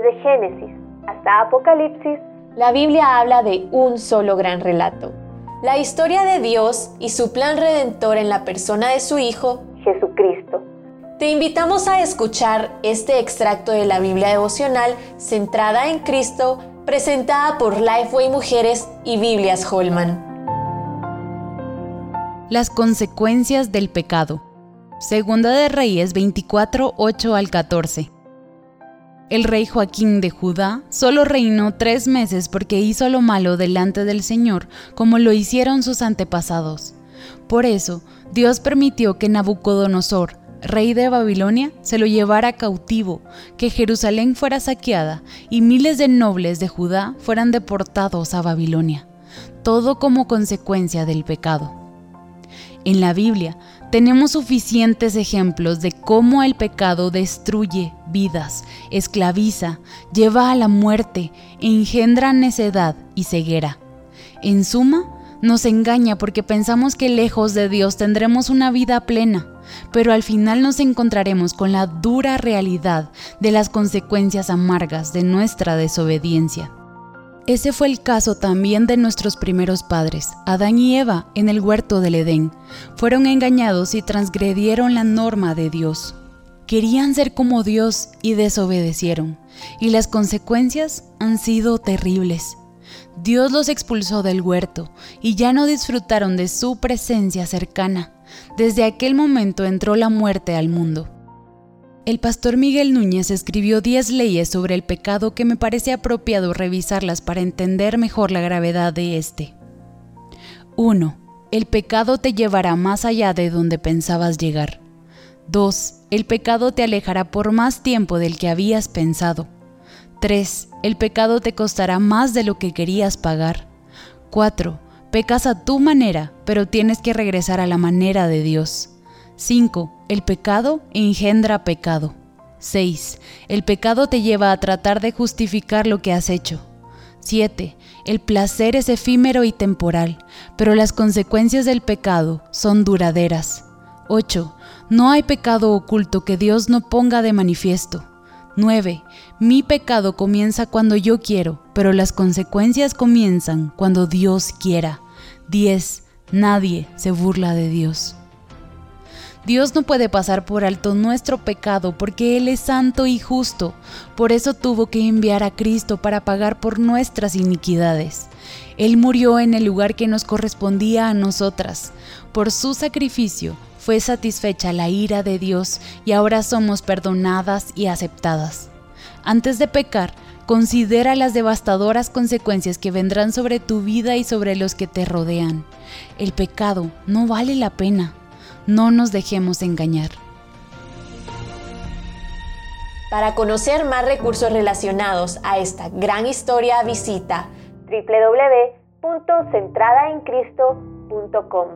Desde Génesis hasta Apocalipsis, la Biblia habla de un solo gran relato. La historia de Dios y su plan redentor en la persona de su Hijo, Jesucristo. Te invitamos a escuchar este extracto de la Biblia devocional centrada en Cristo, presentada por Lifeway Mujeres y Biblias Holman. Las consecuencias del pecado. Segunda de Reyes 24, 8 al 14. El rey Joaquín de Judá solo reinó tres meses porque hizo lo malo delante del Señor, como lo hicieron sus antepasados. Por eso, Dios permitió que Nabucodonosor, rey de Babilonia, se lo llevara cautivo, que Jerusalén fuera saqueada y miles de nobles de Judá fueran deportados a Babilonia, todo como consecuencia del pecado. En la Biblia tenemos suficientes ejemplos de cómo el pecado destruye vidas, esclaviza, lleva a la muerte, engendra necedad y ceguera. En suma, nos engaña porque pensamos que lejos de Dios tendremos una vida plena, pero al final nos encontraremos con la dura realidad de las consecuencias amargas de nuestra desobediencia. Ese fue el caso también de nuestros primeros padres, Adán y Eva, en el huerto del Edén. Fueron engañados y transgredieron la norma de Dios. Querían ser como Dios y desobedecieron, y las consecuencias han sido terribles. Dios los expulsó del huerto y ya no disfrutaron de su presencia cercana. Desde aquel momento entró la muerte al mundo. El pastor Miguel Núñez escribió 10 leyes sobre el pecado que me parece apropiado revisarlas para entender mejor la gravedad de este. 1. El pecado te llevará más allá de donde pensabas llegar. 2. El pecado te alejará por más tiempo del que habías pensado. 3. El pecado te costará más de lo que querías pagar. 4. Pecas a tu manera, pero tienes que regresar a la manera de Dios. 5. El pecado engendra pecado. 6. El pecado te lleva a tratar de justificar lo que has hecho. 7. El placer es efímero y temporal, pero las consecuencias del pecado son duraderas. 8. No hay pecado oculto que Dios no ponga de manifiesto. 9. Mi pecado comienza cuando yo quiero, pero las consecuencias comienzan cuando Dios quiera. 10. Nadie se burla de Dios. Dios no puede pasar por alto nuestro pecado porque Él es santo y justo. Por eso tuvo que enviar a Cristo para pagar por nuestras iniquidades. Él murió en el lugar que nos correspondía a nosotras. Por su sacrificio fue satisfecha la ira de Dios y ahora somos perdonadas y aceptadas. Antes de pecar, considera las devastadoras consecuencias que vendrán sobre tu vida y sobre los que te rodean. El pecado no vale la pena. No nos dejemos engañar. Para conocer más recursos relacionados a esta gran historia, visita www.centradaencristo.com.